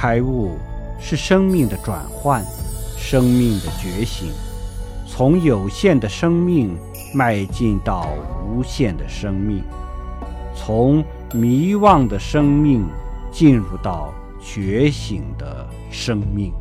开悟是生命的转换生命的觉醒从有限的生命迈进到无限的生命从迷惘的生命进入到觉醒的生命。